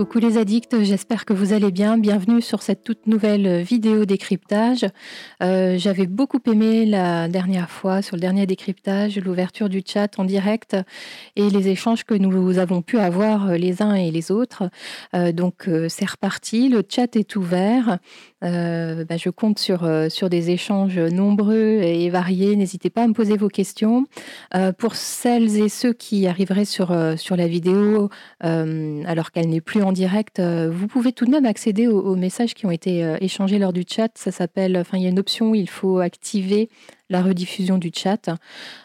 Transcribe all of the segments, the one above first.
Coucou les addicts, j'espère que vous allez bien. Bienvenue sur cette toute nouvelle vidéo décryptage. Euh, j'avais beaucoup aimé la dernière fois sur le dernier décryptage, l'ouverture du chat en direct et les échanges que nous avons pu avoir les uns et les autres. Euh, donc euh, c'est reparti, le chat est ouvert. Bah, je compte sur, sur des échanges nombreux et variés. N'hésitez pas à me poser vos questions. pour celles et ceux qui arriveraient sur, sur la vidéo alors qu'elle n'est plus en direct, euh, vous pouvez tout de même accéder aux, messages qui ont été euh, échangés lors du chat. Ça s'appelle, enfin, il y a une option où il faut activer la rediffusion du chat.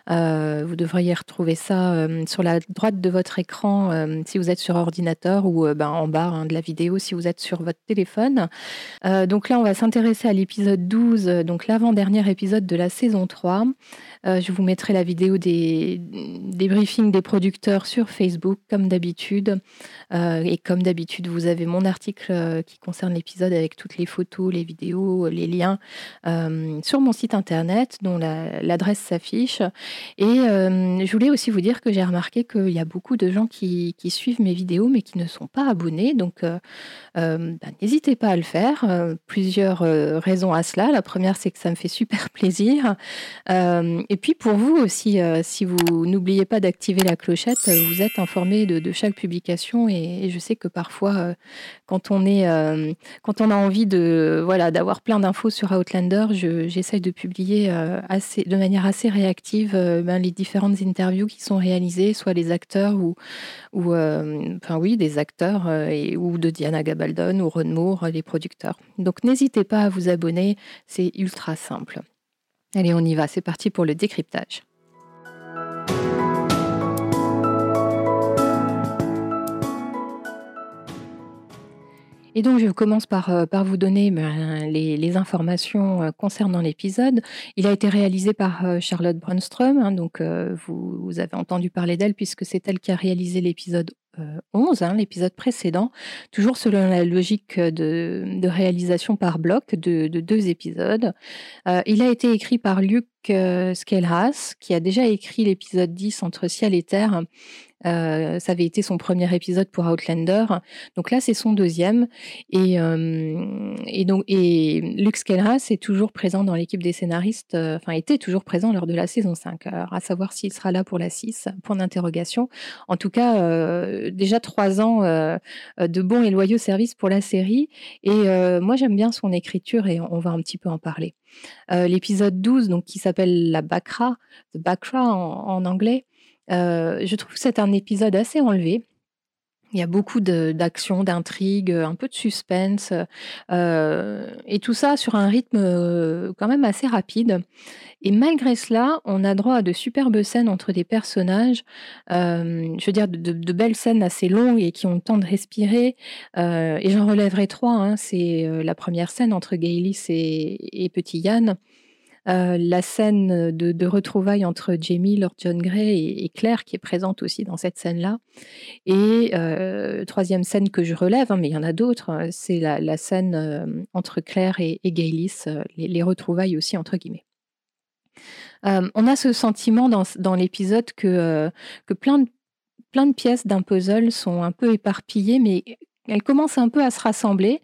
Euh, vous devriez retrouver ça euh, sur la droite de votre écran euh, si vous êtes sur ordinateur ou ben, en bas hein, de la vidéo si vous êtes sur votre téléphone. donc là, on va s'intéresser à l'épisode 12, donc l'avant-dernier épisode de la saison 3. je vous mettrai la vidéo des, des briefings des producteurs sur Facebook, comme d'habitude. et comme d'habitude, vous avez mon article qui concerne l'épisode avec toutes les photos, les vidéos, les liens sur mon site internet. L'adresse s'affiche. Et euh, je voulais aussi vous dire que j'ai remarqué qu'il y a beaucoup de gens qui, suivent mes vidéos mais qui ne sont pas abonnés. Donc euh, euh, bah, n'hésitez pas à le faire. plusieurs raisons à cela. La première, c'est que ça me fait super plaisir. et puis pour vous aussi, si vous n'oubliez pas d'activer la clochette, vous êtes informé de, chaque publication. Et, je sais que parfois, quand on a envie de voilà d'avoir plein d'infos sur Outlander, j'essaye de publier de manière assez réactive euh, ben, les différentes interviews qui sont réalisées, soit les acteurs ou, ou euh, oui, des acteurs euh, ou de Diana Gabaldon ou Ron Moore, les producteurs. Donc n'hésitez pas à vous abonner, c'est ultra simple. Allez, on y va, c'est parti pour le décryptage. Et donc, je commence par, euh, vous donner ben, les, informations euh, concernant l'épisode. Il a été réalisé par euh, Charlotte Brunstrom, hein, donc vous, avez entendu parler d'elle puisque c'est elle qui a réalisé l'épisode 11, hein, l'épisode précédent, toujours selon la logique de, réalisation par bloc de, deux épisodes. il a été écrit par Luc Skelras, qui a déjà écrit l'épisode 10 entre ciel et terre euh, ça avait été son premier épisode pour Outlander. Donc là, c'est son deuxième. Et, euh, donc, et Luke Skelras est toujours présent dans l'équipe des scénaristes, euh, enfin, était toujours présent lors de la saison 5. Alors, à savoir s'il sera là pour la 6, point d'interrogation. En tout cas, déjà trois ans de bons et loyaux services pour la série. Et moi, j'aime bien son écriture et on va un petit peu en parler. L'épisode 12, donc, qui s'appelle La Bakra, The Bakra en anglais, euh, je trouve que c'est un épisode assez enlevé. Il y a beaucoup d'action, d'intrigue, un peu de suspense, euh, et tout ça sur un rythme euh, quand même assez rapide. Et malgré cela, on a droit à de superbes scènes entre des personnages, je veux dire de, belles scènes assez longues et qui ont le temps de respirer. et j'en relèverai trois. Hein. C'est la première scène entre Gaylis et, et Petit Yann. Euh, la scène de, retrouvailles entre Jamie, Lord John Grey et, Claire, qui est présente aussi dans cette scène-là. Et euh, troisième scène que je relève, hein, mais il y en a d'autres, euh, c'est la, scène entre Claire et, et Gaylis, les, retrouvailles aussi entre guillemets. on a ce sentiment dans, l'épisode que, que plein de pièces d'un puzzle sont un peu éparpillées, mais elle commence un peu à se rassembler.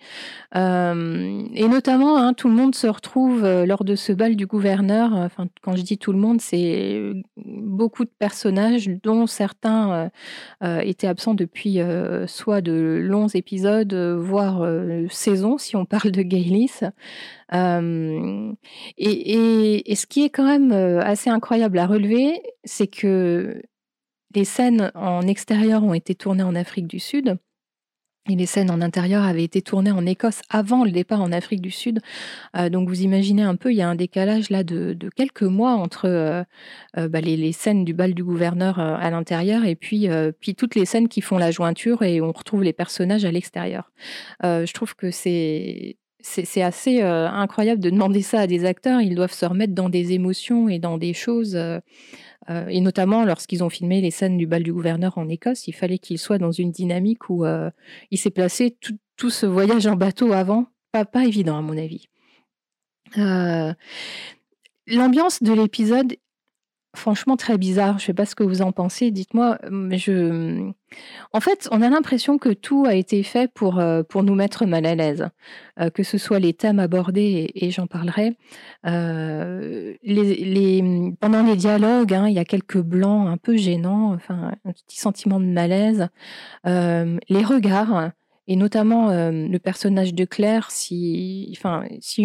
Euh, et notamment, hein, tout le monde se retrouve euh, lors de ce bal du gouverneur. Enfin, quand je dis tout le monde, c'est beaucoup de personnages, dont certains euh, étaient absents depuis soit de longs épisodes, voire saisons, si on parle de Gaylis. Et, et, ce qui est quand même assez incroyable à relever, c'est que les scènes en extérieur ont été tournées en Afrique du Sud et les scènes en intérieur avaient été tournées en Écosse avant le départ en Afrique du Sud. Euh, donc vous imaginez un peu, il y a un décalage là de, quelques mois entre euh, euh, bah, les, scènes du bal du gouverneur à l'intérieur et puis, puis toutes les scènes qui font la jointure et on retrouve les personnages à l'extérieur. je trouve que c'est c'est assez incroyable de demander ça à des acteurs. Ils doivent se remettre dans des émotions et dans des choses euh, et notamment lorsqu'ils ont filmé les scènes du bal du gouverneur en Écosse, il fallait qu'il soit dans une dynamique où euh, il s'est placé tout, ce voyage en bateau avant. Pas, évident à mon avis. Euh, l'ambiance de l'épisode franchement très bizarre. Je sais pas ce que vous en pensez, dites-moi. Mais je en fait, on a l'impression que tout a été fait pour, heu, pour nous mettre mal à l'aise. Heu, que ce soit les thèmes abordés et j'en parlerai. Heu, les les, mmh, pendant les dialogues, hein, il y a quelques blancs un peu gênants, enfin, un petit sentiment de malaise. Hem, les regards et notamment, hem, le personnage de Claire, si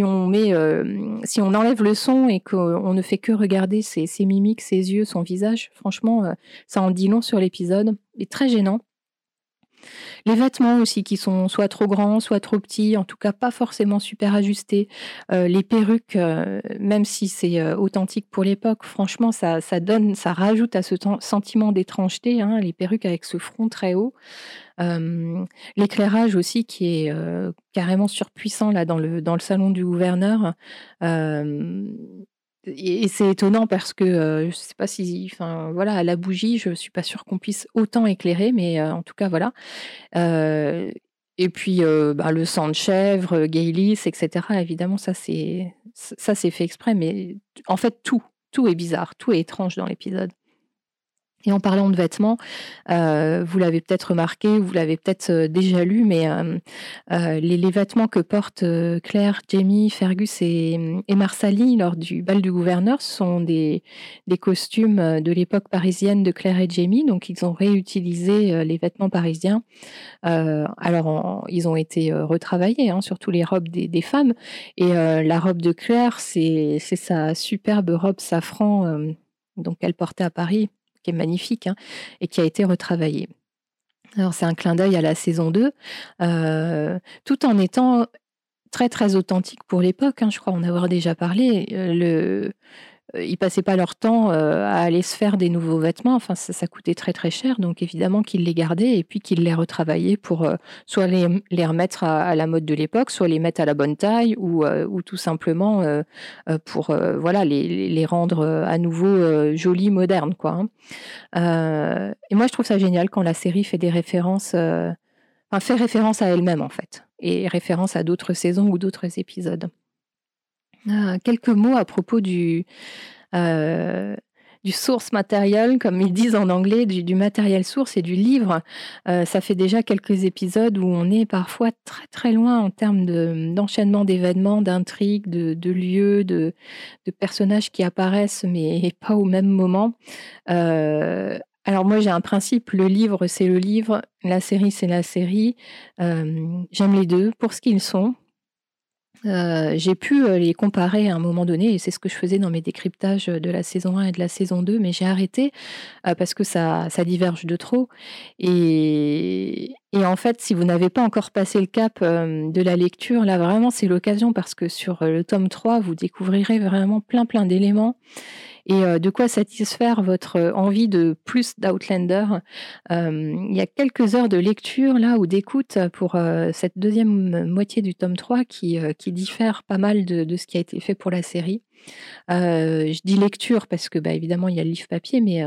on met, hem, si on enlève le son et qu'on ne fait que regarder ses mimiques, ses yeux, son visage, franchement, heu, ça en dit long sur l'épisode et très gênant. Les vêtements aussi qui sont soit trop grands, soit trop petits, en tout cas pas forcément super ajustés. Heu, les perruques, heu, même si c'est, heu, authentique pour l'époque, franchement ça donne ça rajoute à ce sentiment d'étrangeté, hein, les perruques avec ce front très haut. L'éclairage aussi qui est, carrément surpuissant là dans le salon du gouverneur. Et c'est étonnant parce que, heu, je sais pas si enfin voilà, à la bougie, je suis pas sûre qu'on puisse autant éclairer, mais, heu, en tout cas voilà. Heu et puis, heu, bah, le sang de chèvre, heu, Gaylis et cetera, évidemment ça c'est ça c'est fait exprès, mais en fait tout, tout est bizarre, tout est étrange dans l'épisode. Et en parlant de vêtements, heu, vous l'avez peut-être remarqué, vous l'avez peut-être, heu, déjà lu, mais heu, les vêtements que portent, Claire, Jamie, Fergus et et Marsali lors du bal du gouverneur sont des costumes, de l'époque parisienne de Claire et Jamie. Donc ils ont réutilisé, les vêtements parisiens. Alors ils ont été, retravaillés, hein, surtout les robes des des femmes et la robe de Claire, c'est sa superbe robe safran, donc qu'elle portait à Paris magnifique, hein, et qui a été retravaillé. Alors c'est un clin d'œil à la saison 2, heu, tout en étant très, très authentique pour l'époque, hein, je crois en avoir déjà parlé. Heu, ils passaient pas leur temps, heu, à aller se faire des nouveaux vêtements, enfin ça coûtait très, très cher donc évidemment qu'ils les gardaient et puis qu'ils les retravaillaient pour, heu, soit les remettre à la mode de l'époque, soit les mettre à la bonne taille ou, ou tout simplement, pour, voilà les rendre, à nouveau, jolis, modernes quoi, hein. Et moi je trouve ça génial quand la série fait des références, fait référence à elle-même en fait et référence à d'autres saisons ou d'autres épisodes. Heu, quelques mots à propos du, heu, du source material comme ils disent en anglais, du matériel source et du livre. Heu, ça fait déjà quelques épisodes où on est parfois très, très loin en termes de, d'enchaînement d'événements, d'intrigues, de lieux, de personnages qui apparaissent mais pas au même moment. Heu, alors moi j'ai un principe, le livre c'est le livre, la série c'est la série. J'aime les 2 pour ce qu'ils sont. Heu, j'ai pu, heu, les comparer à un moment donné et c'est ce que je faisais dans mes décryptages, de la saison 1 et de la saison 2, mais j'ai arrêté, heu, parce que ça diverge de trop. Et en fait, si vous n'avez pas encore passé le cap, de la lecture, là vraiment c'est l'occasion parce que sur, le tome 3, vous découvrirez vraiment plein, plein d'éléments et heu, de quoi satisfaire votre, heu, envie de plus d'Outlander? Hem, il y a quelques heures de lecture là ou d'écoute pour, cette deuxième moitié du tome 3 qui, diffère pas mal de ce qui a été fait pour la série. Je dis lecture parce que, bah, évidemment il y a le livre papier mais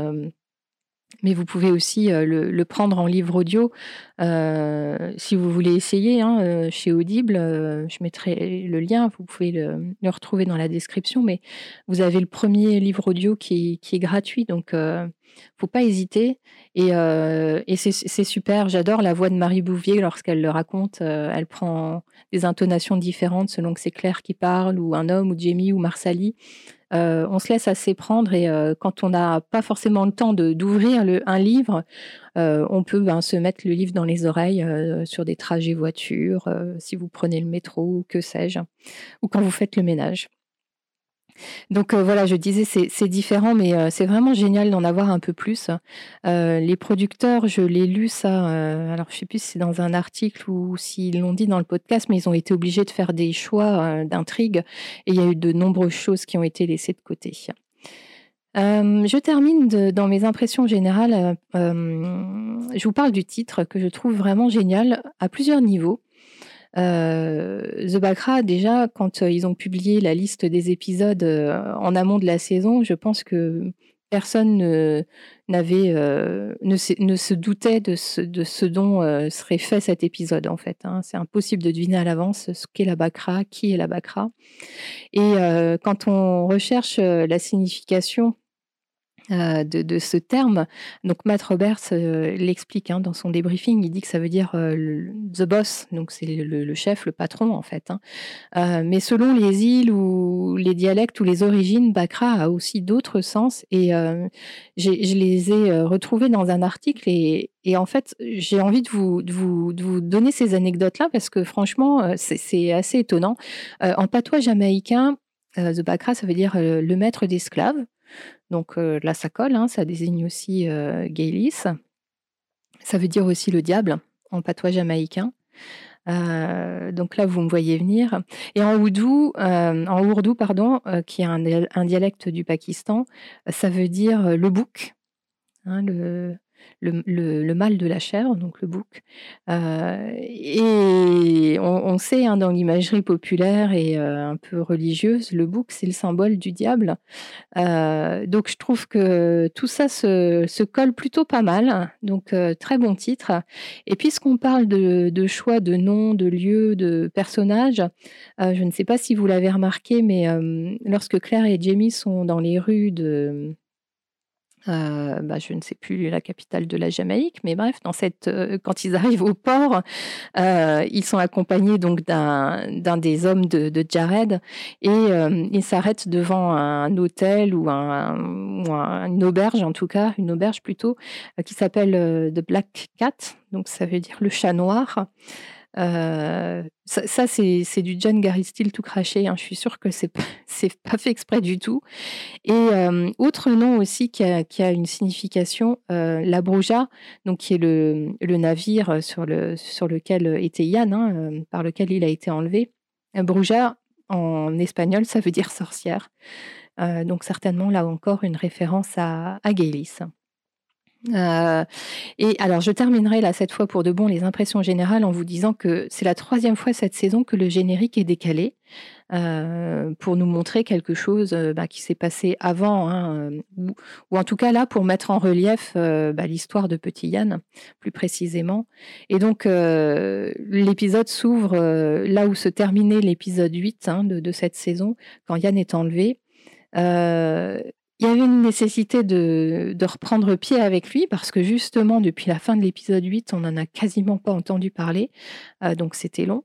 mais vous pouvez aussi, heu, le prendre en livre audio, heu, si vous voulez essayer, hein, heu, chez Audible, je mettrai le lien, vous pouvez le retrouver dans la description, mais vous avez le premier livre audio qui est gratuit donc heu, faut pas hésiter et et c'est super. J'adore la voix de Marie Bouvier lorsqu'elle le raconte, elle prend des intonations différentes selon que c'est Claire qui parle ou un homme ou Jamie ou Marsali. Heu, on se laisse assez prendre et heu, quand on n'a pas forcément le temps d'ouvrir un livre, heu, on peut, ben, se mettre le livre dans les oreilles, sur des trajets voiture, si vous prenez le métro que sais-je, ou quand vous faites le ménage. Donc heu, voilà, je disais c'est différent, mais heu, c'est vraiment génial d'en avoir un peu plus. Heu, les producteurs, je l'ai lu ça, alors je sais plus si c'est dans un article ou s'ils l'ont dit dans le podcast, mais ils ont été obligés de faire des choix, heu, d'intrigues et il y a eu de nombreuses choses qui ont été laissées de côté. Je termine dans mes impressions générales, je vous parle du titre que je trouve vraiment génial à plusieurs niveaux. Heu, The Bacra déjà quand, heu, ils ont publié la liste des épisodes, heu, en amont de la saison, je pense que personne ne n'avait, ne se doutait de ce dont, serait fait cet épisode, en fait, hein. C'est impossible de deviner à l'avance ce qu'est la Bacra, qui est la Bacra et quand on recherche, la signification euh, de, ce terme. Donc Matt Roberts euh, l'explique hein, dans son débriefing, il dit que ça veut dire euh, the boss, donc c'est le, chef, le patron en fait. Hein. mais selon les îles ou les dialectes ou les origines, Bakra a aussi d'autres sens et je les ai retrouvés dans un article et, en fait j'ai envie de vous, vous, donner ces anecdotes-là parce que franchement c'est assez étonnant. en patois jamaïcain, the Bakra ça veut dire le maître d'esclaves. Donc là, ça colle, hein, ça désigne aussi euh, Ça veut dire aussi le diable en patois jamaïcain. donc là, vous me voyez venir. Et en ourdou, en ourdou pardon, qui est un, dialecte du Pakistan, ça veut dire le bouc, hein, le, mal de la chèvre, donc le bouc. Euh, et on, sait hein, dans l'imagerie populaire et euh, un peu religieuse, le bouc, c'est le symbole du diable. Euh, donc je trouve que tout ça se, colle plutôt pas mal. Donc très bon titre. Et puisqu'on parle de, de, choix de noms, de lieux, de personnages, je ne sais pas si vous l'avez remarqué, mais lorsque Claire et Jamie sont dans les rues de euh, bah, je ne sais plus la capitale de la Jamaïque, mais bref, euh, quand ils arrivent au port, euh, ils sont accompagnés donc d'un des hommes de, Jared et ils s'arrêtent devant un hôtel ou, un, une auberge en tout cas, une auberge plutôt, qui s'appelle The Black Cat, donc ça veut dire le chat noir. Ça, c'est du John Gary Steele tout craché. Hein. Je suis sûre que c'est pas, pas fait exprès du tout. Et autre nom aussi qui a, une signification, la Bruja, donc qui est le, navire sur, le, sur lequel était Yann, hein, par lequel il a été enlevé. Bruja, en espagnol, ça veut dire sorcière. donc certainement là encore une référence à, à euh, et alors, je terminerai là cette fois pour de bon les impressions générales en vous disant que c'est la troisième fois cette saison que le générique est décalé euh, pour nous montrer quelque chose euh, bah, qui s'est passé avant, hein, ou, en tout cas là pour mettre en relief bah, l'histoire de Petit Yann plus précisément. Et donc l'épisode s'ouvre là où se terminait l'épisode 8 hein, de, de, cette saison, quand Yann est enlevé. Il y avait une nécessité de, reprendre pied avec lui parce que justement, depuis la fin de l'épisode 8, on n'en a quasiment pas entendu parler, euh, donc c'était long.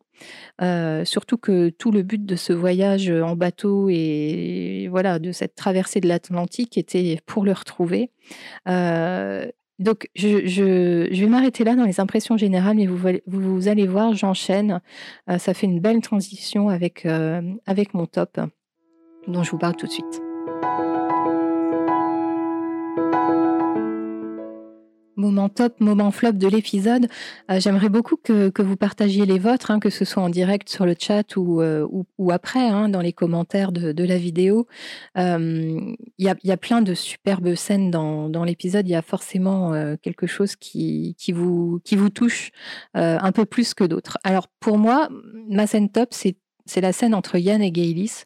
Euh, surtout que tout le but de ce voyage en bateau et voilà de cette traversée de l'Atlantique était pour le retrouver. Euh, donc, je, vais m'arrêter là dans les impressions générales, mais vous, allez voir, j'enchaîne. ça fait une belle transition avec, avec mon top, dont je vous parle tout de suite. Moment top, moment flop de l'épisode. Euh, j'aimerais beaucoup que, vous partagiez les vôtres, hein, que ce soit en direct sur le chat ou, euh, après, hein, dans les commentaires de, la vidéo. Euh, il y, a, plein de superbes scènes dans, l'épisode. Il y a forcément quelque chose qui, vous, qui vous touche un peu plus que d'autres. Alors pour moi, ma scène top, c'est la scène entre Yann et Gaylis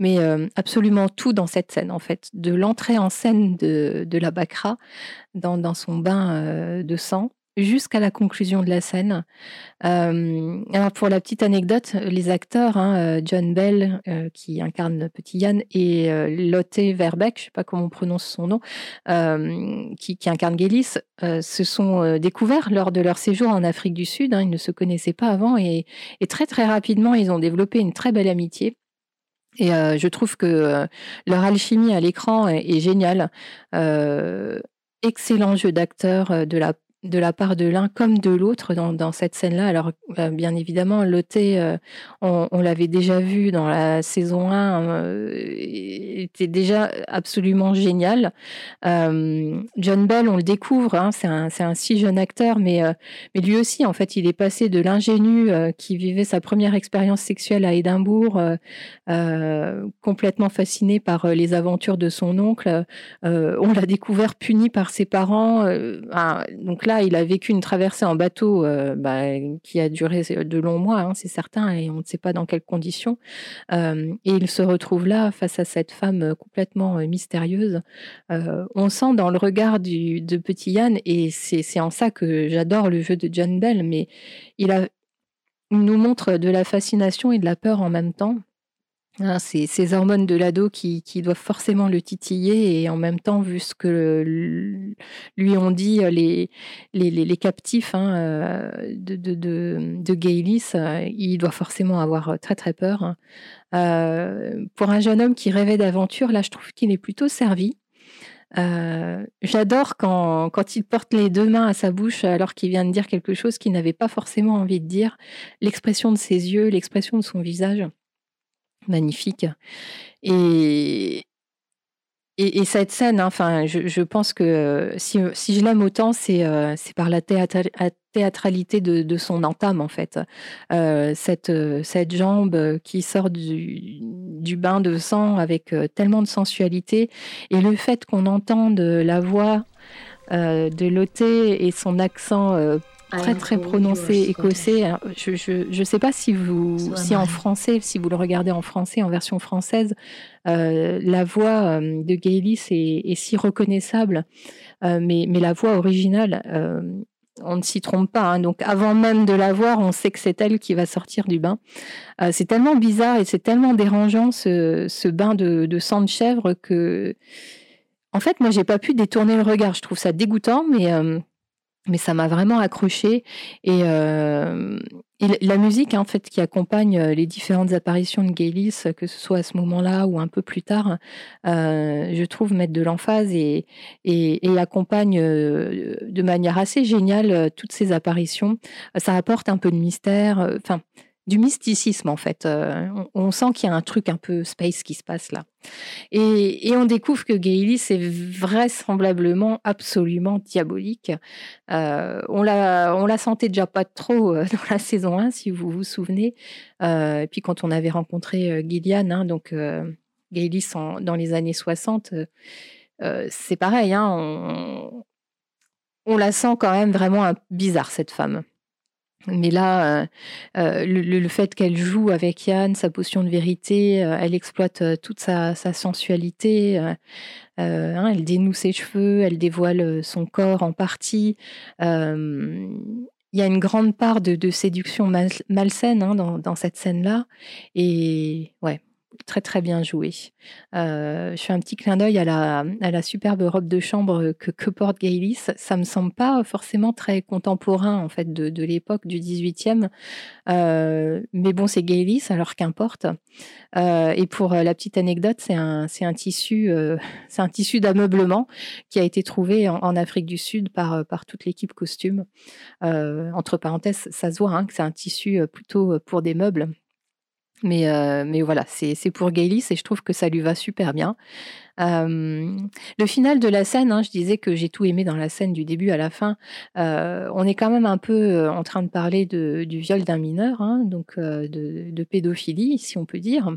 mais euh, absolument tout dans cette scène, en fait. De l'entrée en scène de, la Bacra dans, son bain euh, de sang jusqu'à la conclusion de la scène. Euh, alors pour la petite anecdote, les acteurs, hein, John Bell qui incarne Petit Yann et Lotte Verbeck, je ne sais pas comment on prononce son nom, qui, incarne Gélis, se sont découverts lors de leur séjour en Afrique du Sud. Hein. ils ne se connaissaient pas avant et, et, très très rapidement, ils ont développé une très belle amitié. Et euh, je trouve que euh, leur alchimie à l'écran est, géniale. Euh, excellent jeu d'acteur de la de la part de l'un comme de l'autre dans, cette scène-là. Alors, euh, bien évidemment, Loté, euh, on, l'avait déjà vu dans la saison 1, euh, était déjà absolument génial. John Bell, on le découvre, hein, c'est un, un, si jeune acteur, mais, mais lui aussi, en fait, il est passé de l'ingénu qui vivait sa première expérience sexuelle à Édimbourg, complètement fasciné par les aventures de son oncle. on l'a découvert puni par ses parents. donc il a vécu une traversée en bateau euh, bah, qui a duré de longs mois, hein, c'est certain, et on ne sait pas dans quelles conditions. Euh, et il se retrouve là face à cette femme euh, complètement mystérieuse. on sent dans le regard de Petit Yann, et c'est en ça que j'adore le jeu de John Bell, mais il nous montre de la fascination et de la peur en même temps. Hein, ces, hormones de l'ado qui, doivent forcément le titiller et en même temps, vu ce que lui ont dit les, les, captifs hein, euh, de, de, de, de Gaylis, euh, il doit forcément avoir très très peur. hein. Euh, pour un jeune homme qui rêvait d'aventure, là, je trouve qu'il est plutôt servi. Euh, J'adore quand, quand il porte les deux mains à sa bouche alors qu'il vient de dire quelque chose qu'il n'avait pas forcément envie de dire. L'expression de ses yeux, l'expression de son visage magnifique. Et, et, et cette scène, hein, enfin, je, pense que euh, si, si je l'aime autant, c'est euh, par la théâtra- la théâtralité de, de son entame, en fait. Euh, cette, euh, cette jambe qui sort du, du bain de sang avec euh, tellement de sensualité. Et le fait qu'on entende la voix euh, de Loté et son accent euh, très très prononcé écossais. Je je je sais pas si vous si en français, si vous le regardez en français, en version française, euh, la voix euh, de Gaylis est, est si reconnaissable, euh, mais mais la voix originale. euh, on ne s'y trompe pas, hein. donc avant même de la voir, on sait que c'est elle qui va sortir du bain. C'est tellement bizarre et c'est tellement dérangeant ce, ce bain de, de sang de chèvre que, en fait, moi, j'ai pas pu détourner le regard. Je trouve ça dégoûtant, mais mais ça m'a vraiment accroché et, euh, la- musique en fait qui accompagne euh, les différentes apparitions de Gaylis, que ce soit à ce moment-là ou un peu plus tard, euh, je trouve mettre de l'emphase et, et, accompagne euh, de manière assez géniale euh, toutes ces apparitions. Ça apporte un peu de mystère, euh, enfin du mysticisme en fait. Euh, on, sent qu'il y a un truc un peu space qui se passe là. Et, on découvre que Gaylis est vraisemblablement absolument diabolique. Euh, on la, on la sentait déjà pas trop euh, dans la saison 1, si vous vous souvenez. Et puis quand on avait rencontré Gillian, hein, donc Gaylis en- dans les années 60, euh, euh, c'est pareil, hein, on, on la sent quand même vraiment bizarre, cette femme. Mais là, euh, euh, le, fait qu'elle joue avec Yann, sa potion de vérité, euh, elle exploite toute sa, sensualité, hein, elle dénoue ses cheveux, elle dévoile son corps en partie. Il y a une grande part de, séduction mal- malsaine hein, dans, dans cette scène-là. Et ouais, très très bien joué. Euh, je fais un petit clin d'œil à la, superbe robe de chambre que, porte Gaylis. Ça me semble pas forcément très contemporain en fait de, l'époque du 18e. Euh, mais bon, c'est Gaylis, alors qu'importe. Euh, et pour la petite anecdote, c'est un, tissu, d'ameublement qui a été trouvé en, Afrique du Sud par, toute l'équipe costume. Entre parenthèses, ça se voit hein, que c'est un tissu plutôt pour des meubles. Mais, euh, mais voilà, c'est pour Gaylis et je trouve que ça lui va super bien. Euh, le final de la scène, hein, je disais que j'ai tout aimé dans la scène du début à la fin. Euh, on est quand même un peu en train de parler du viol d'un mineur, hein, donc de, pédophilie, si on peut dire.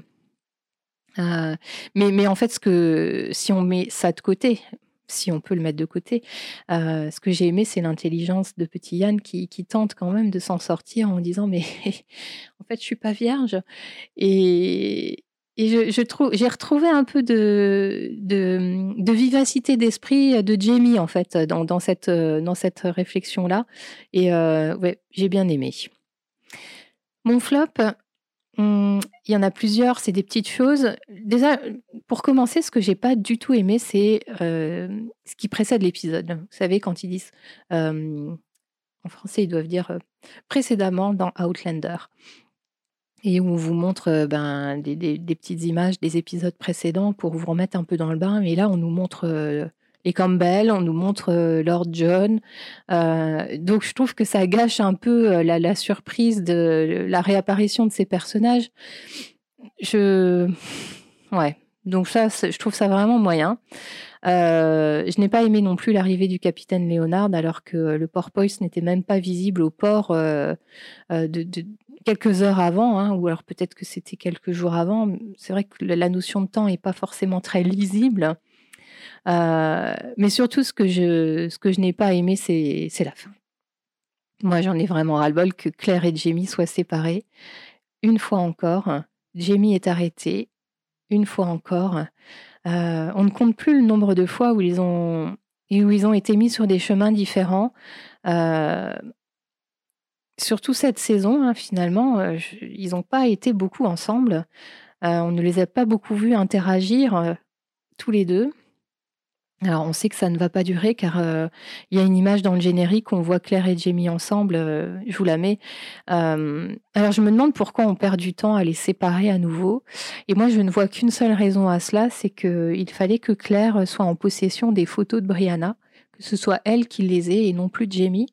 Mais, mais en fait, ce que, si on met ça de côté, si on peut le mettre de côté, ce que j'ai aimé, c'est l'intelligence de petit Yann qui, qui tente quand même de s'en sortir en disant mais en fait, je suis pas vierge. Et, je, trouve, j'ai retrouvé un peu de, vivacité d'esprit de Jamie en fait dans, cette, dans cette réflexion-là. Et euh, ouais, j'ai bien aimé. Mon flop, hum, il y en a plusieurs, c'est des petites choses. Déjà, pour commencer, ce que j'ai pas du tout aimé, c'est euh, ce qui précède l'épisode. Vous savez, quand ils disent, euh, en français, ils doivent dire précédemment dans Outlander. Et où on vous montre ben, des, petites images des épisodes précédents pour vous remettre un peu dans le bain. Mais là, on nous montre les Campbell, on nous montre Lord John. Donc, je trouve que ça gâche un peu la, surprise de la réapparition de ces personnages. Je. Ouais. Donc, ça, je trouve ça vraiment moyen. Je n'ai pas aimé non plus l'arrivée du capitaine Léonard, alors que le porpoise n'était même pas visible au port euh, de- quelques heures avant, hein, ou alors peut-être que c'était quelques jours avant. C'est vrai que la notion de temps n'est pas forcément très lisible. Euh, mais surtout, ce que je, ce que je n'ai pas aimé, c'est c'est la fin. Moi, j'en ai vraiment ras-le-bol que Claire et Jamie soient séparés. Une fois encore, Jamie est arrêté. Une fois encore. Euh, on ne compte plus le nombre de fois où ils ont, où ils ont été mis sur des chemins différents. Euh, surtout cette saison, hein, finalement, euh, ils n'ont pas été beaucoup ensemble. on ne les a pas beaucoup vus interagir tous les deux. Alors, on sait que ça ne va pas durer car il y a une image dans le générique, on voit Claire et Jamie ensemble, je vous la mets. alors, je me demande pourquoi on perd du temps à les séparer à nouveau. Et moi, je ne vois qu'une seule raison à cela, c'est qu'il fallait que Claire soit en possession des photos de Brianna, que ce soit elle qui les ait et non plus Jamie.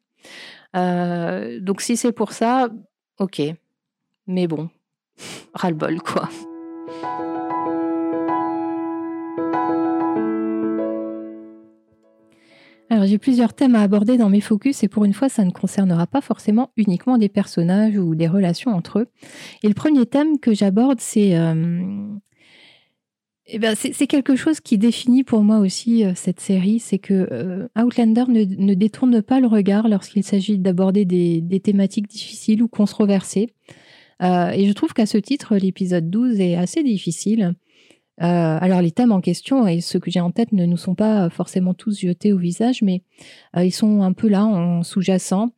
Donc, si c'est pour ça, ok. Mais bon, ras-le-bol, quoi. Alors j'ai plusieurs thèmes à aborder dans mes focus et pour une fois ça ne concernera pas forcément uniquement des personnages ou des relations entre eux. Et le premier thème que j'aborde c'est euh, eh ben, c'est quelque chose qui définit pour moi aussi euh, cette série, c'est que euh, Outlander ne, détourne pas le regard lorsqu'il s'agit d'aborder des, thématiques difficiles ou controversées. et je trouve qu'à ce titre, l'épisode 12 est assez difficile. Euh, alors les thèmes en question et ceux que j'ai en tête ne nous sont pas forcément tous jetés au visage, mais euh, ils sont un peu là en sous-jacent.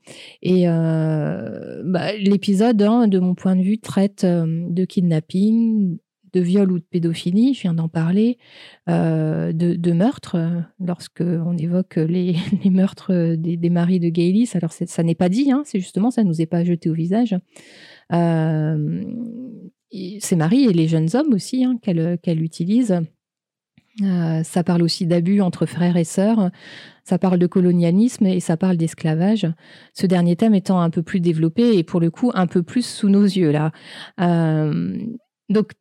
Et euh, bah, l'épisode, hein, de mon point de vue, traite de kidnapping, de viol ou de pédophilie, je viens d'en parler, de, de, meurtre, lorsque on évoque les, meurtres des, maris de Gaylis. Alors ça n'est pas dit, hein, c'est justement ça nous est pas jeté au visage ses maris et les jeunes hommes aussi hein, qu'elle utilise. Euh, ça parle aussi d'abus entre frères et sœurs, ça parle de colonialisme et ça parle d'esclavage. Ce dernier thème étant un peu plus développé et pour le coup un peu plus sous nos yeux là. Euh, donc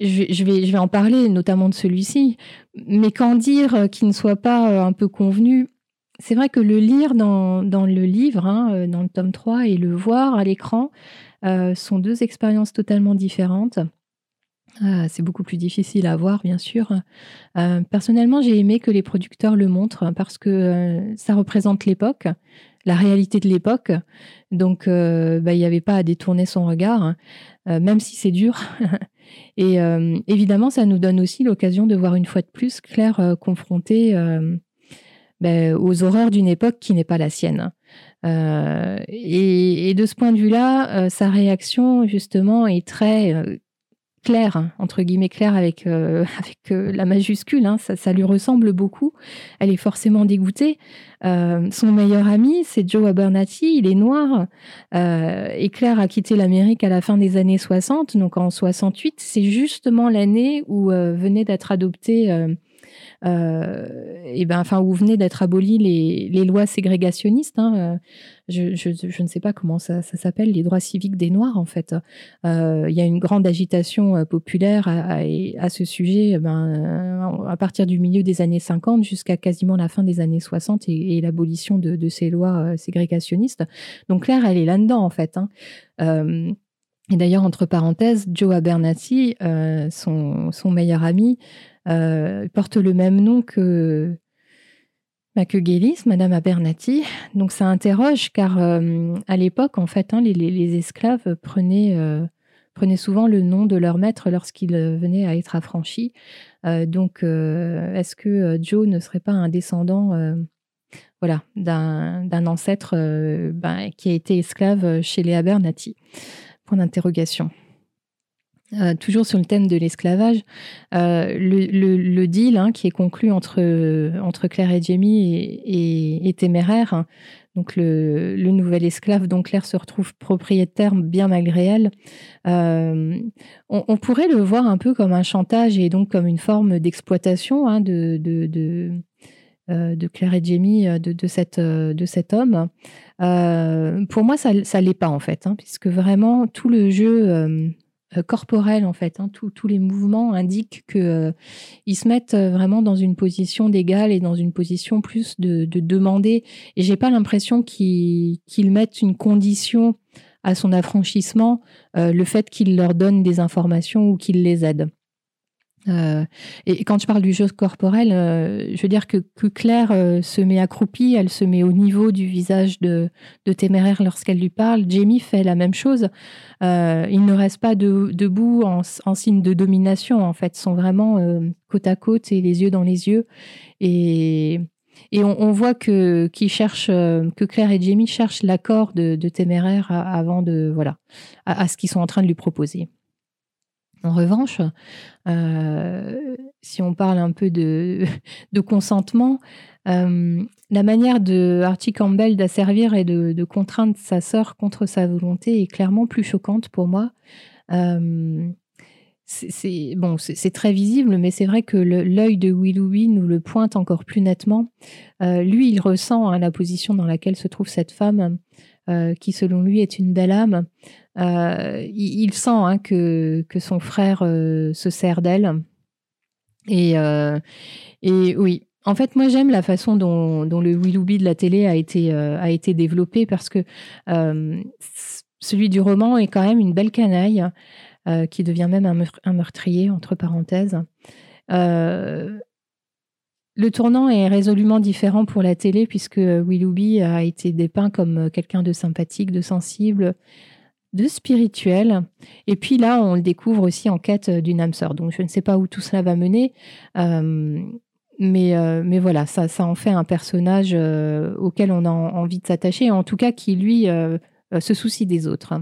je vais, en parler notamment de celui-ci, mais qu'en dire qu'il ne soit pas euh, un peu convenu? C'est vrai que le lire dans, le livre, hein, dans le tome 3, et le voir à l'écran, euh, sont deux expériences totalement différentes. Euh, c'est beaucoup plus difficile à voir, bien sûr. Euh, personnellement, j'ai aimé que les producteurs le montrent parce que ça représente l'époque, la réalité de l'époque. Donc, bah, il n'y avait pas à détourner son regard, même si c'est dur. Et évidemment, ça nous donne aussi l'occasion de voir une fois de plus Claire confrontée bah, aux horreurs d'une époque qui n'est pas la sienne. Euh, et, de ce point de vue-là, euh, sa réaction justement est très euh, claire, entre guillemets claire avec, avec la majuscule, hein, ça, lui ressemble beaucoup. Elle est forcément dégoûtée. son meilleur ami, c'est Joe Abernathy, il est noir. et Claire a quitté l'Amérique à la fin des années 60, donc en 68. C'est justement l'année où venait d'être adopté euh, et ben, enfin, où venaient d'être abolies les, lois ségrégationnistes. Hein, euh, je, ne sais pas comment ça, s'appelle, les droits civiques des Noirs, en fait. Euh, il y a une grande agitation populaire à, ce sujet ben, à partir du milieu des années 50 jusqu'à quasiment la fin des années 60 et, l'abolition de, ces lois ségrégationnistes. Donc Claire, elle est là-dedans, en fait. Hein. et d'ailleurs, entre parenthèses, Joe Abernathy, son meilleur ami, euh, porte le même nom que, bah, Gélis, Madame Abernathy. Donc ça interroge car euh, à l'époque, en fait, hein, les, esclaves prenaient, euh, prenaient souvent le nom de leur maître lorsqu'ils venaient à être affranchis. donc est-ce que Joe ne serait pas un descendant voilà, d'un ancêtre ben, qui a été esclave chez les Abernathy? Point d'interrogation. Euh, toujours sur le thème de l'esclavage, euh, le, deal hein, qui est conclu entre, entre Claire et Jamie est, téméraire. Hein. Donc le, nouvel esclave dont Claire se retrouve propriétaire bien malgré elle. Euh, on, pourrait le voir un peu comme un chantage et donc comme une forme d'exploitation hein, de, de, Claire et Jamie, de, de cet homme. pour moi, ça ne l'est pas en fait, puisque vraiment tout le jeu euh, corporel en fait. Hein. Tous les mouvements indiquent qu'ils euh, se mettent euh, vraiment dans une position d'égal et dans une position plus de, demander. Et j'ai pas l'impression qu'ils mettent une condition à son affranchissement, le fait qu'il leur donne des informations ou qu'il les aide. Euh, et quand je parle du jeu corporel, euh, je veux dire que, que Claire euh, se met accroupie, elle se met au niveau du visage de, de Téméraire lorsqu'elle lui parle. Jamie fait la même chose. il ne reste pas debout en, en, signe de domination, en fait, ils sont vraiment côte à côte et les yeux dans les yeux. Et, et on, voit que, cherche, que Claire et Jamie cherchent l'accord de, de Téméraire avant de voilà à ce qu'ils sont en train de lui proposer. En revanche, si on parle un peu de, consentement, la manière de Archie Campbell d'asservir et de, contraindre sa sœur contre sa volonté est clairement plus choquante pour moi. c'est bon, c'est très visible, mais c'est vrai que l'œil de Willoughby nous le pointe encore plus nettement. lui, il ressent hein, la position dans laquelle se trouve cette femme, qui selon lui est une belle âme. Il, sent hein, que, que son frère se sert d'elle. Et, et oui, en fait, moi, j'aime la façon dont, le Willoughby de la télé a été, euh, a été développé parce que euh, celui du roman est quand même une belle canaille euh, qui devient même un, meurtrier, entre parenthèses. le tournant est résolument différent pour la télé puisque Willoughby a été dépeint comme quelqu'un de sympathique, de sensible, de spirituel. Et puis là, on le découvre aussi en quête d'une âme sœur. Donc je ne sais pas où tout cela va mener. Mais, euh, mais voilà, ça, ça en fait un personnage euh, auquel on a envie de s'attacher, en tout cas qui, lui, euh, se soucie des autres.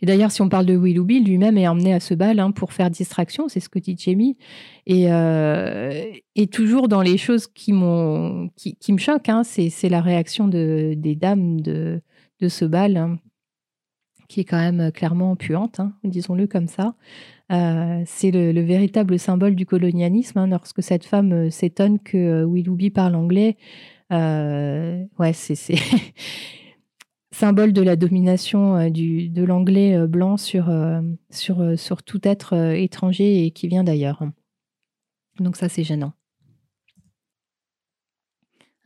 Et d'ailleurs, si on parle de Willoughby, lui-même est emmené à ce bal hein, pour faire distraction, c'est ce que dit Jamie. Et, toujours dans les choses qui, qui, qui me choquent, hein, c'est la réaction de, des dames de, de ce bal, hein, qui est quand même clairement puante, disons-le comme ça. Euh, c'est le, véritable symbole du colonialisme. Hein, lorsque cette femme euh, s'étonne que euh, Willoughby parle anglais, ouais, c'est symbole de la domination de l'anglais blanc sur, sur, sur tout être étranger et qui vient d'ailleurs. Donc ça, c'est gênant.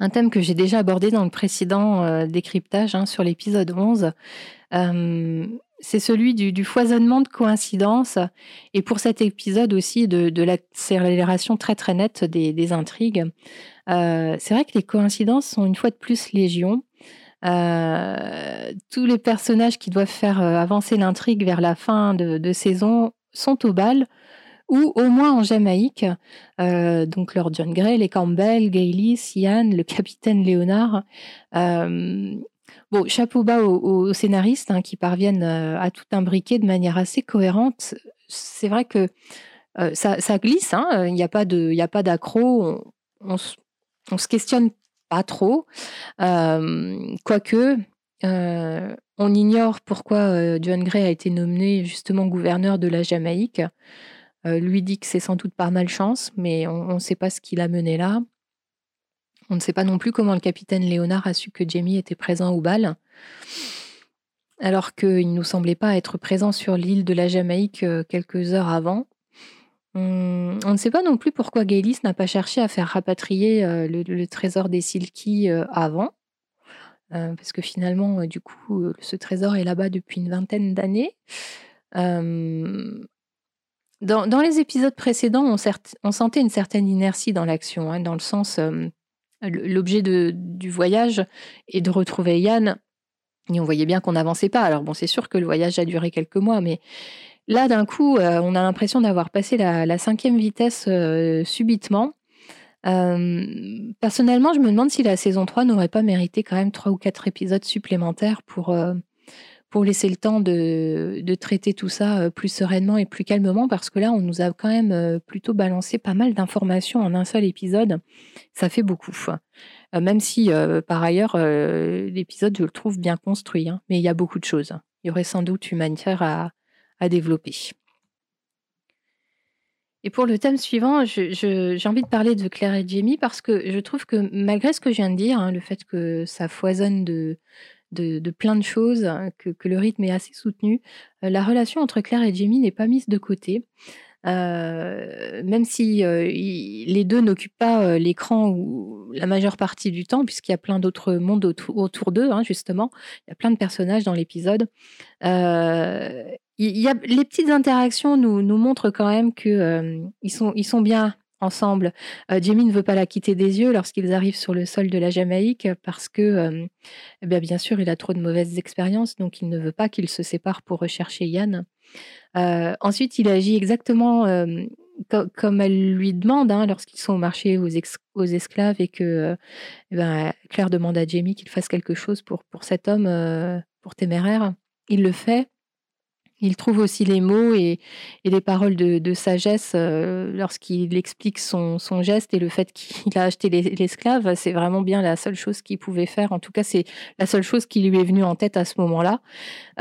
Un thème que j'ai déjà abordé dans le précédent décryptage hein, sur l'épisode 11 c'est celui du, foisonnement de coïncidences et pour cet épisode aussi de, l'accélération très très nette des, intrigues. Euh, c'est vrai que les coïncidences sont une fois de plus légion. Euh, tous les personnages qui doivent faire euh, avancer l'intrigue vers la fin de, saison sont au bal ou au moins en Jamaïque. donc Lord John Gray, les Campbell, Gailey, Sian, le capitaine Léonard. Bon, chapeau bas aux, scénaristes hein, qui parviennent euh, à tout imbriquer de manière assez cohérente. C'est vrai que euh, ça, glisse, hein, il n'y a pas d'accro, on, on, se questionne pas trop. Euh, quoique, on ignore pourquoi John Gray a été nommé justement gouverneur de la Jamaïque. Lui dit que c'est sans doute par malchance, mais on ne sait pas ce qu'il a mené là. On ne sait pas non plus comment le capitaine Léonard a su que Jamie était présent au bal, alors qu'il ne nous semblait pas être présent sur l'île de la Jamaïque euh, quelques heures avant. On, ne sait pas non plus pourquoi Gaylis n'a pas cherché à faire rapatrier euh, le, trésor des Silky euh, avant, parce que finalement, du coup, ce trésor est là-bas depuis une vingtaine d'années. Dans, les épisodes précédents, on, sentait une certaine inertie dans l'action, hein, dans le sens L'objet du voyage est de retrouver Yann. Et on voyait bien qu'on n'avançait pas. Alors bon, c'est sûr que le voyage a duré quelques mois, mais là, d'un coup, euh, on a l'impression d'avoir passé la, cinquième vitesse euh, subitement. Euh, personnellement, je me demande si la saison 3 n'aurait pas mérité quand même trois ou quatre épisodes supplémentaires pour, pour laisser le temps de, traiter tout ça euh, plus sereinement et plus calmement, parce que là, on nous a quand même euh, plutôt balancé pas mal d'informations en un seul épisode. Ça fait beaucoup. Euh, même si, par ailleurs, l'épisode, je le trouve bien construit, hein, mais il y a beaucoup de choses. Il y aurait sans doute une matière à, développer. Et pour le thème suivant, j'ai envie de parler de Claire et Jamie parce que je trouve que malgré ce que je viens de dire, hein, le fait que ça foisonne de, de, plein de choses, hein, que, le rythme est assez soutenu. Euh, la relation entre Claire et Jamie n'est pas mise de côté. Euh, même si euh, les deux n'occupent pas l'écran la majeure partie du temps, puisqu'il y a plein d'autres mondes autour, d'eux, hein, justement. Il y a plein de personnages dans l'épisode. y les petites interactions nous, nous montrent quand même qu'ils sont, ils sont bien ensemble. Euh, Jamie ne veut pas la quitter des yeux lorsqu'ils arrivent sur le sol de la Jamaïque parce que, euh, eh bien, sûr, il a trop de mauvaises expériences, donc il ne veut pas qu'ils se séparent pour rechercher Yann. Euh, ensuite, il agit exactement comme elle lui demande hein, lorsqu'ils sont au marché aux, aux, esclaves et que eh ben, Claire demande à Jamie qu'il fasse quelque chose pour, pour cet homme, pour téméraire. Il le fait. Il trouve aussi les mots et, les paroles de, sagesse euh, lorsqu'il explique son, geste et le fait qu'il a acheté l'esclave. C'est vraiment bien la seule chose qu'il pouvait faire. En tout cas, c'est la seule chose qui lui est venue en tête à ce moment-là.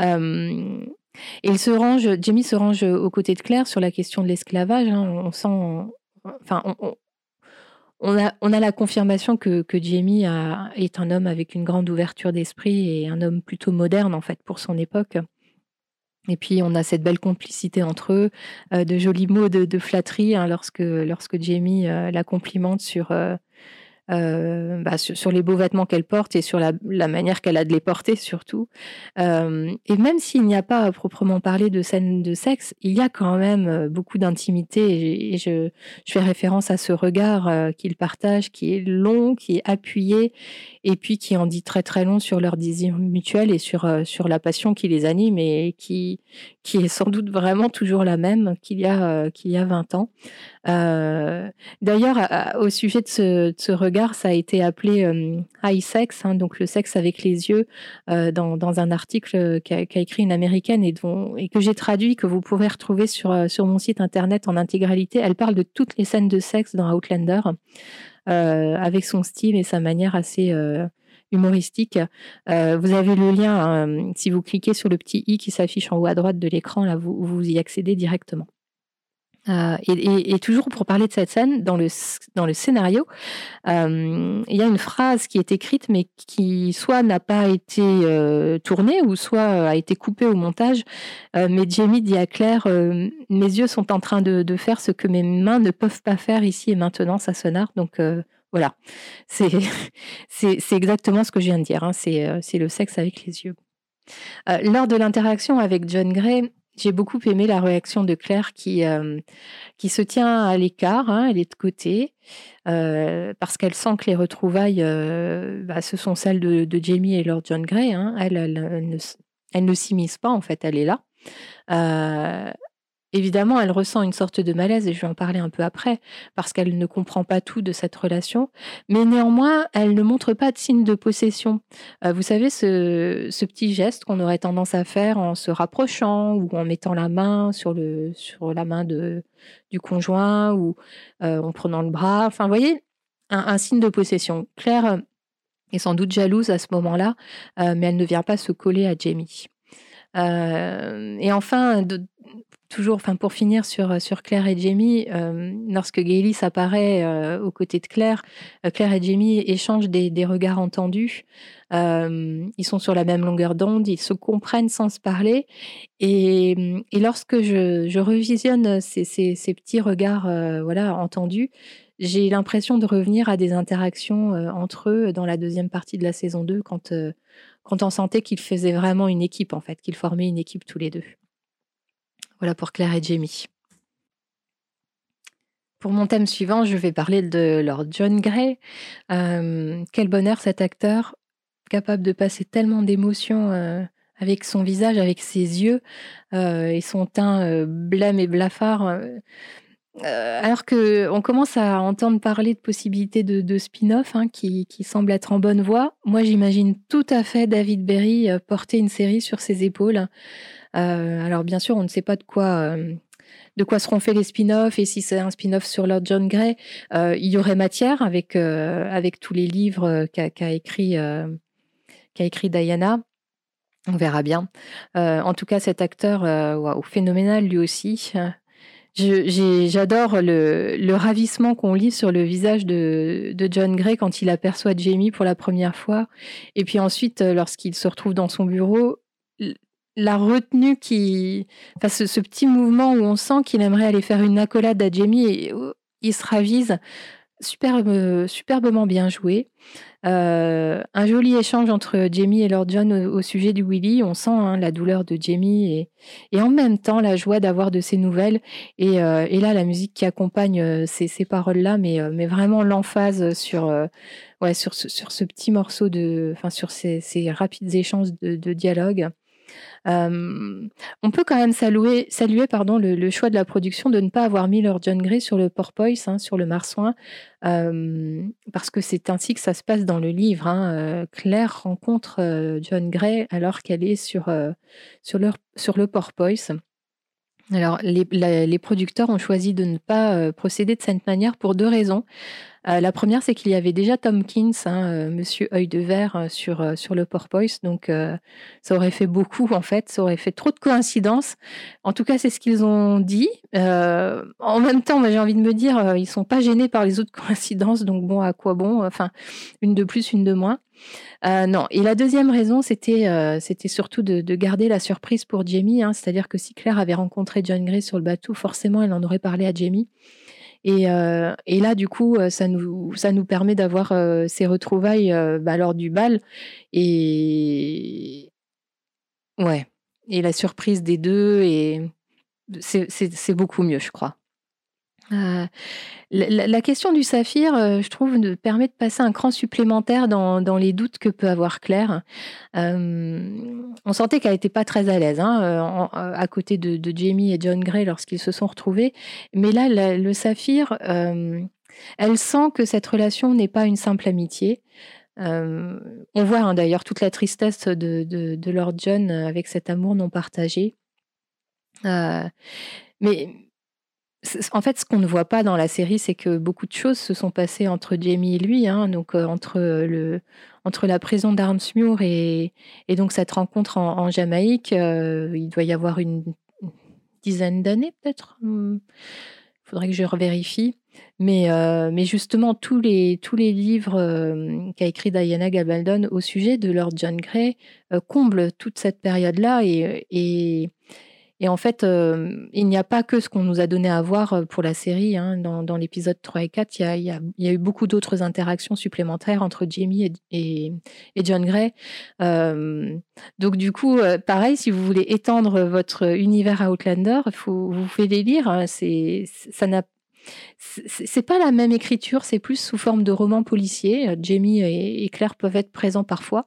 Euh, et il se range, Jamie se range aux côtés de Claire sur la question de l'esclavage. Hein. On sent, enfin, on, a, la confirmation que, que Jamie est un homme avec une grande ouverture d'esprit et un homme plutôt moderne en fait pour son époque. Et puis on a cette belle complicité entre eux, euh, de jolis mots de, flatterie hein, lorsque, Jamie euh, la complimente sur, euh, bah, sur, les beaux vêtements qu'elle porte et sur la, manière qu'elle a de les porter surtout. Euh, et même s'il n'y a pas proprement parler de scène de sexe, il y a quand même euh, beaucoup d'intimité et, je, fais référence à ce regard qu'ils partagent qui est long, qui est appuyé et puis qui en dit très très long sur leur désir mutuel et sur, sur la passion qui les anime et qui, qui est sans doute vraiment toujours la même qu'il y a, qu'il y a 20 ans. D'ailleurs, au sujet de ce regard, ça a été appelé euh, high sex, hein, donc le sexe avec les yeux, euh, dans, un article qu'a écrit une américaine et, dont, et que j'ai traduit, que vous pourrez retrouver sur, euh, sur mon site internet en intégralité. Elle parle de toutes les scènes de sexe dans Outlander, avec son style et sa manière assez humoristique. vous avez le lien, hein, si vous cliquez sur le petit i qui s'affiche en haut à droite de l'écran, là, vous, vous y accédez directement. Euh, et, toujours pour parler de cette scène, dans le, dans le scénario, euh, il y a une phrase qui est écrite, mais qui soit n'a pas été euh, tournée, ou soit a été coupée au montage. mais Jamie dit à Claire Mes yeux sont en train de, faire ce que mes mains ne peuvent pas faire ici et maintenant, ça sonar. Donc voilà, c'est exactement ce que je viens de dire. Hein. C'est le sexe avec les yeux. lors de l'interaction avec John Gray, j'ai beaucoup aimé la réaction de Claire qui, euh, qui se tient à l'écart, hein, elle est de côté, euh, parce qu'elle sent que les retrouvailles, euh, bah, ce sont celles de, Jamie et Lord John Gray. Hein. Elle, elle, ne, elle ne s'immisce pas, en fait, elle est là. Évidemment, elle ressent une sorte de malaise, et je vais en parler un peu après, parce qu'elle ne comprend pas tout de cette relation, mais néanmoins, elle ne montre pas de signe de possession. Euh, vous savez, ce, petit geste qu'on aurait tendance à faire en se rapprochant ou en mettant la main sur, la main du conjoint ou euh, en prenant le bras, enfin, vous voyez, un, signe de possession. Claire est sans doute jalouse à ce moment-là, euh, mais elle ne vient pas se coller à Jamie. et enfin, toujours, enfin pour finir sur, euh, Claire et Jamie, euh, lorsque Gaëlis apparaît euh, aux côtés de Claire, Claire et Jamie échangent des, regards entendus. ils sont sur la même longueur d'onde, ils se comprennent sans se parler. Et, lorsque je, je revisionne ces, petits regards voilà, entendus, j'ai l'impression de revenir à des interactions entre eux dans la deuxième partie de la saison 2, quand, quand on sentait qu'ils faisaient vraiment une équipe, en fait, qu'ils formaient une équipe tous les deux. Voilà pour Claire et Jamie. Pour mon thème suivant, je vais parler de Lord John Gray. Euh, quel bonheur cet acteur, capable de passer tellement d'émotions euh, avec son visage, avec ses yeux euh, et son teint blême et blafard. alors qu'on commence à entendre parler de possibilités de, spin-off hein, qui, semblent être en bonne voie, moi j'imagine tout à fait David Berry porter une série sur ses épaules. Euh, alors bien sûr, on ne sait pas de quoi euh, de quoi seront faits les spin-offs et si c'est un spin-off sur Lord John Gray, euh, il y aurait matière avec, avec tous les livres qu'a écrit, écrit Diana. On verra bien. en tout cas, cet acteur, wow, phénoménal lui aussi. J'adore le, le, ravissement qu'on lit sur le visage de, de, John Gray quand il aperçoit Jamie pour la première fois. Et puis ensuite, lorsqu'il se retrouve dans son bureau, la retenue qui. Enfin, ce, petit mouvement où on sent qu'il aimerait aller faire une accolade à Jamie et il se ravise. Superbe, superbement bien joué. Euh, un joli échange entre Jamie et Lord John au, sujet du Willy. On sent hein, la douleur de Jamie et, en même temps la joie d'avoir de ces nouvelles. Et, euh, là, la musique qui accompagne euh, ces, paroles-là, mais, mais vraiment l'emphase sur, ce, petit morceau de. Sur ces, rapides échanges de dialogue. On peut quand même saluer, saluer pardon, le, choix de la production de ne pas avoir mis leur John Gray sur le porpoise, hein, sur le marsouin, parce que c'est ainsi que ça se passe dans le livre. Hein, Claire rencontre John Gray alors qu'elle est sur, sur, leur, sur le porpoise. Alors, les, producteurs ont choisi de ne pas euh, procéder de cette manière pour deux raisons. Euh, la première, c'est qu'il y avait déjà Tomkins, hein, euh, Monsieur œil de verre, sur, sur le porpoise, donc ça aurait fait beaucoup en fait, ça aurait fait trop de coïncidences. En tout cas, c'est ce qu'ils ont dit. en même temps, j'ai envie de me dire, ils sont pas gênés par les autres coïncidences, donc bon, à quoi bon? Enfin, une de plus, une de moins. Euh, non. Et la deuxième raison, c'était euh, c'était surtout de, garder la surprise pour Jamie. Hein. C'est-à-dire que si Claire avait rencontré John Gray sur le bateau, forcément, elle en aurait parlé à Jamie. Et, euh, et là, du coup, ça nous, ça nous permet d'avoir ces retrouvailles bah, lors du bal. Et ouais. Et la surprise des deux, et c'est beaucoup mieux, je crois. Euh, la, question du saphir, euh, je trouve, permet de passer un cran supplémentaire dans, les doutes que peut avoir Claire. Euh, on sentait qu'elle n'était pas très à l'aise hein, à côté de, Jamie et John Gray lorsqu'ils se sont retrouvés. Mais là, le saphir, elle sent que cette relation n'est pas une simple amitié. on voit hein, d'ailleurs toute la tristesse de, de, Lord John avec cet amour non partagé. mais en fait, ce qu'on ne voit pas dans la série, c'est que beaucoup de choses se sont passées entre Jamie et lui, hein, donc euh, entre, le, entre la prison d'Armsmuir et, et donc cette rencontre en, Jamaïque. Euh, il doit y avoir une dizaine d'années, peut-être. Il hmm. faudrait que je revérifie. Mais, euh, mais justement, tous les, tous les livres qu'a écrit Diana Gabaldon au sujet de Lord John Gray comblent toute cette période-là et et en fait, euh, il n'y a pas que ce qu'on nous a donné à voir euh, pour la série. Hein. Dans, l'épisode 3 et 4, il y a, eu beaucoup d'autres interactions supplémentaires entre Jamie et, John Gray. Euh, donc du coup, pareil, si vous voulez étendre votre univers à Outlander, faut, vous pouvez les lire. Hein. Ça n'a c'est pas la même écriture, c'est plus sous forme de roman policier. Euh, Jamie et, Claire peuvent être présents parfois,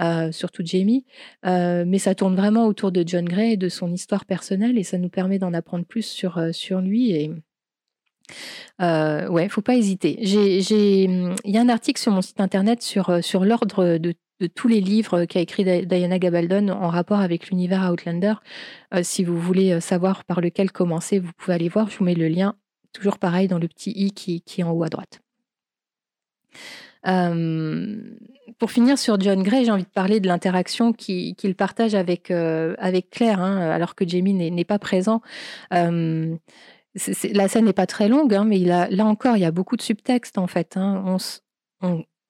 euh, surtout Jamie, euh, mais ça tourne vraiment autour de John Gray et de son histoire personnelle et ça nous permet d'en apprendre plus sur, sur lui et euh, ouais, faut pas hésiter. Il y a un article sur mon site internet sur, sur l'ordre de, tous les livres qu'a écrit Diana Gabaldon en rapport avec l'univers Outlander. si vous voulez savoir par lequel commencer, vous pouvez aller voir. Je vous mets le lien Toujours pareil dans le petit i qui, est en haut à droite. pour finir sur John Gray, j'ai envie de parler de l'interaction qu'il partage avec, euh, Claire, hein, alors que Jamie n'est pas présent. la scène n'est pas très longue, hein, mais là encore, il y a beaucoup de subtexte en fait. Hein.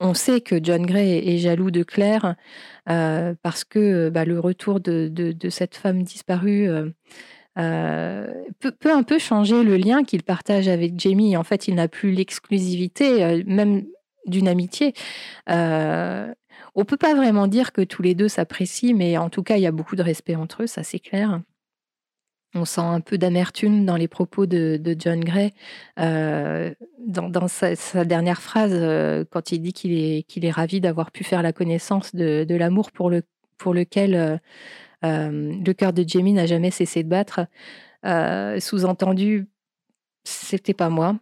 On, sait que John Gray est, jaloux de Claire euh, parce que bah, le retour de, cette femme disparue euh, peut, un peu changer le lien qu'il partage avec Jamie. En fait, il n'a plus l'exclusivité, euh, même d'une amitié. Euh, on peut pas vraiment dire que tous les deux s'apprécient, mais en tout cas, il y a beaucoup de respect entre eux, ça c'est clair. On sent un peu d'amertume dans les propos de, John Gray, euh, dans, sa, dernière phrase, quand il dit qu'il est, est ravi d'avoir pu faire la connaissance de, l'amour pour, le, pour lequel le cœur de Jamie n'a jamais cessé de battre. Euh, sous-entendu, c'était pas moi.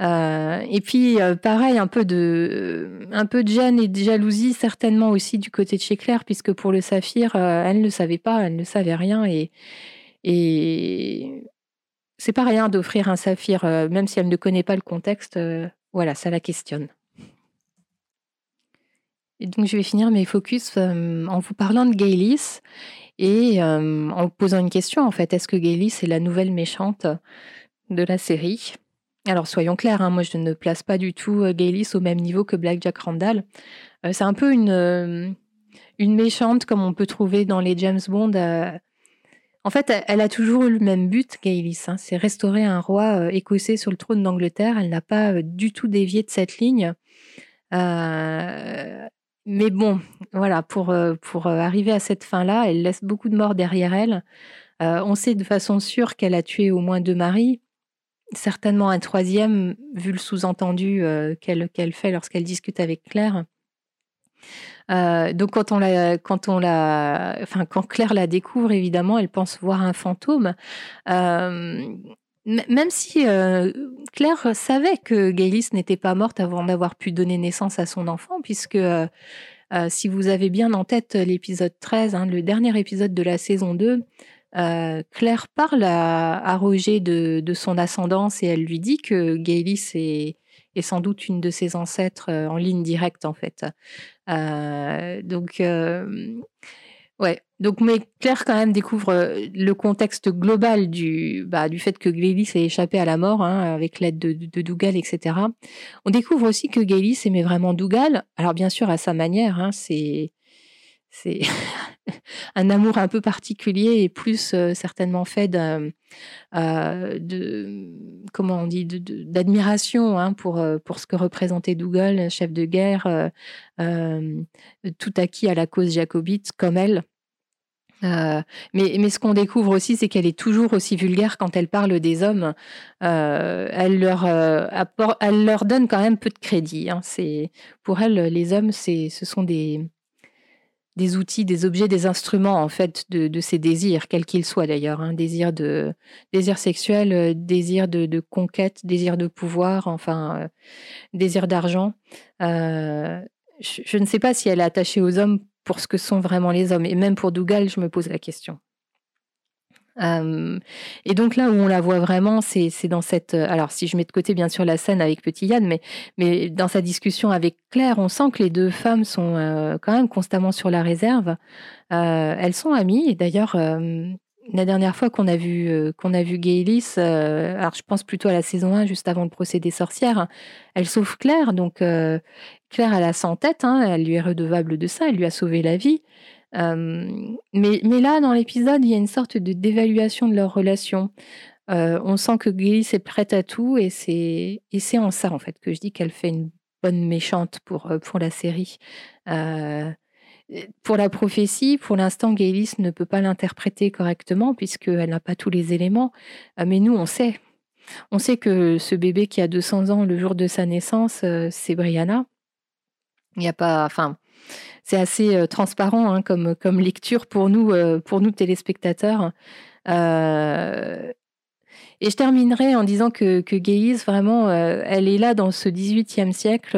Euh, et puis, pareil, un peu de, un peu gêne et de jalousie, certainement aussi du côté de chez Claire, puisque pour le saphir, elle ne savait pas, elle ne savait rien. Et, et c'est pas rien d'offrir un saphir, même si elle ne connaît pas le contexte. voilà, ça la questionne. Et donc, je vais finir mes focus en vous parlant de Gaylis et en posant une question, en fait, est-ce que Gaylis est la nouvelle méchante de la série? Alors soyons clairs, hein, moi je ne place pas du tout Gaylis au même niveau que Black Jack Randall. c'est un peu une, une méchante comme on peut trouver dans les James Bond. En fait, elle a toujours eu le même but, Gaylis, hein, c'est restaurer un roi écossais sur le trône d'Angleterre. Elle n'a pas du tout dévié de cette ligne. Mais bon, voilà, pour, euh, euh, arriver à cette fin-là, elle laisse beaucoup de morts derrière elle. Euh, on sait de façon sûre qu'elle a tué au moins deux maris, certainement un troisième, vu le sous-entendu qu'elle fait lorsqu'elle discute avec Claire. donc quand on la, quand on la, quand Claire la découvre, évidemment, elle pense voir un fantôme. Même si Claire savait que Gaylis n'était pas morte avant d'avoir pu donner naissance à son enfant, puisque si vous avez bien en tête l'épisode 13, hein, le dernier épisode de la saison 2, Claire parle à, Roger de, son ascendance et elle lui dit que Gaylis est, est sans doute une de ses ancêtres en ligne directe en fait. donc ouais, donc mais Claire quand même découvre le contexte global du bah, du fait que Gaylis ait échappé à la mort hein, avec l'aide de, Dougal, etc. On découvre aussi que Gaylis aimait vraiment Dougal. Alors bien sûr à sa manière, hein, c'est un amour un peu particulier et plus euh, certainement fait de, comment on dit d'admiration hein, pour euh, pour ce que représentait Dougal, chef de guerre, euh, tout acquis à la cause jacobite comme elle. Mais, mais ce qu'on découvre aussi, c'est qu'elle est toujours aussi vulgaire quand elle parle des hommes. elle, leur, elle leur donne quand même peu de crédit. Hein. C'est pour elle, les hommes, ce sont des, outils, des objets, des instruments en fait de, ces désirs, quels qu'ils soient d'ailleurs, hein, désir de désir sexuel, euh, désir de, conquête, désir de pouvoir, enfin euh, désir d'argent. Euh, je, ne sais pas si elle est attachée aux hommes pour ce que sont vraiment les hommes, et même pour Dougal, je me pose la question et donc là où on la voit vraiment, c'est dans cette. Alors, si je mets de côté bien sûr la scène avec Petit Yann, mais, dans sa discussion avec Claire, on sent que les deux femmes sont quand même constamment sur la réserve. elles sont amies, et d'ailleurs, la dernière fois qu'on a vu qu'on a vu Gaylis, alors je pense plutôt à la saison 1, juste avant le procès des sorcières, elle sauve Claire, donc Claire elle a en tête, hein, elle lui est redevable de ça, elle lui a sauvé la vie mais, là, dans l'épisode, il y a une sorte de d'évaluation de leur relation. on sent que Gilly est prête à tout et c'est et c'est en ça en fait que je dis qu'elle fait une bonne méchante pour la série. Pour la prophétie, pour l'instant, Gaylis ne peut pas l'interpréter correctement puisqu'elle n'a pas tous les éléments. mais nous, on sait. On sait que ce bébé qui a 200 ans le jour de sa naissance, c'est Brianna. Il n'y a pas, enfin, c'est assez euh, transparent hein, comme, comme lecture pour nous, euh, pour nous téléspectateurs. Euh, et je terminerai en disant que, que vraiment, elle est là dans ce 18e siècle,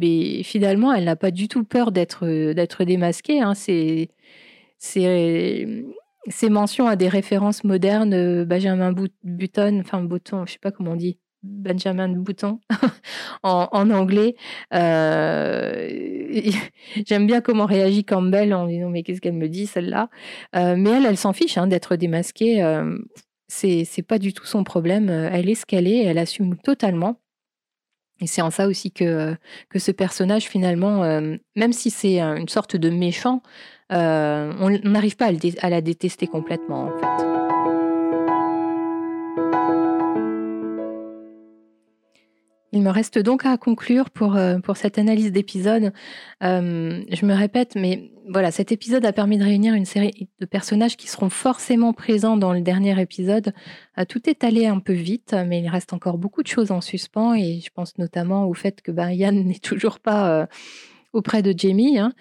mais finalement, elle n'a pas du tout peur d'être démasquée. Hein. Ses mentions à des références modernes, Benjamin Button, enfin Button, je sais pas comment on dit, Benjamin Bouton en, anglais. Euh, j'aime bien comment réagit Campbell en disant mais qu'est-ce qu'elle me dit celle-là? Euh, mais elle, elle s'en fiche hein, d'être démasquée. Euh, c'est pas du tout son problème. Elle est ce qu'elle est. Elle assume totalement. Et c'est en ça aussi que, que ce personnage, finalement, même si c'est une sorte de méchant, on n'arrive pas à, à, la détester complètement, en fait. Il me reste donc à conclure pour, euh, cette analyse d'épisode. Euh, je me répète, mais voilà, cet épisode a permis de réunir une série de personnages qui seront forcément présents dans le dernier épisode. Euh, tout est allé un peu vite, mais il reste encore beaucoup de choses en suspens et je pense notamment au fait que ben, Yann n'est toujours pas auprès de Jamie. Hein.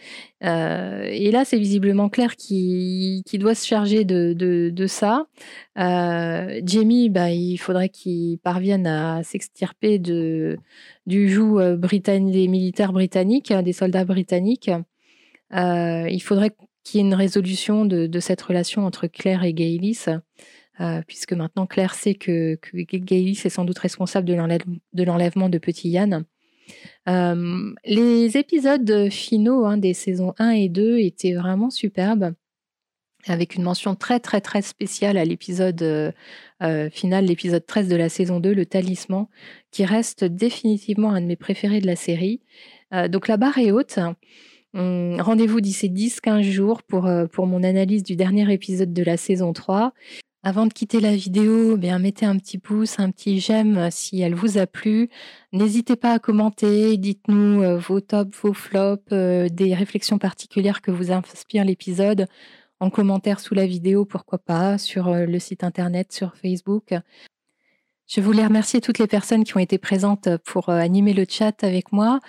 Euh, et là, c'est visiblement Claire qui, doit se charger de, de, ça. Euh, Jamie, bah, il faudrait qu'il parvienne à s'extirper de, du joug euh, des militaires britanniques, des soldats britanniques. il faudrait qu'il y ait une résolution de, de, cette relation entre Claire et Gaylis. puisque maintenant Claire sait que, que Gaylis est sans doute responsable de l'enlèvement de Petit Yann les épisodes finaux hein, des saisons 1 et 2 étaient vraiment superbes, avec une mention très très très spéciale à l'épisode final, l'épisode 13 de la saison 2, le talisman, qui reste définitivement un de mes préférés de la série. donc la barre est haute. Rendez-vous d'ici 10-15 jours pour, pour mon analyse du dernier épisode de la saison 3. Avant de quitter la vidéo, bien mettez un petit pouce, un petit j'aime euh, si elle vous a plu. N'hésitez pas à commenter, dites-nous euh, vos tops, vos flops, euh, des réflexions particulières que vous inspire l'épisode en commentaire sous la vidéo, pourquoi pas, sur le site internet, sur Facebook. Je voulais remercier toutes les personnes qui ont été présentes pour animer le chat avec moi.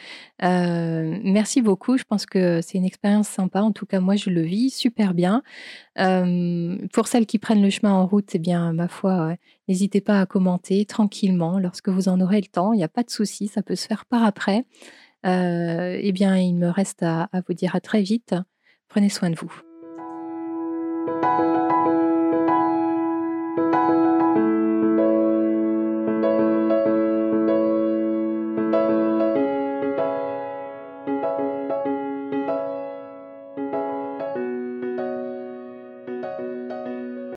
merci beaucoup. Je pense que c'est une expérience sympa. En tout cas, moi, je le vis super bien. pour celles qui prennent le chemin en route, eh bien, ma foi, n'hésitez pas à commenter tranquillement lorsque vous en aurez le temps. Il n'y a pas de souci, ça peut se faire par après. eh bien, il me reste à vous dire à très vite. Prenez soin de vous.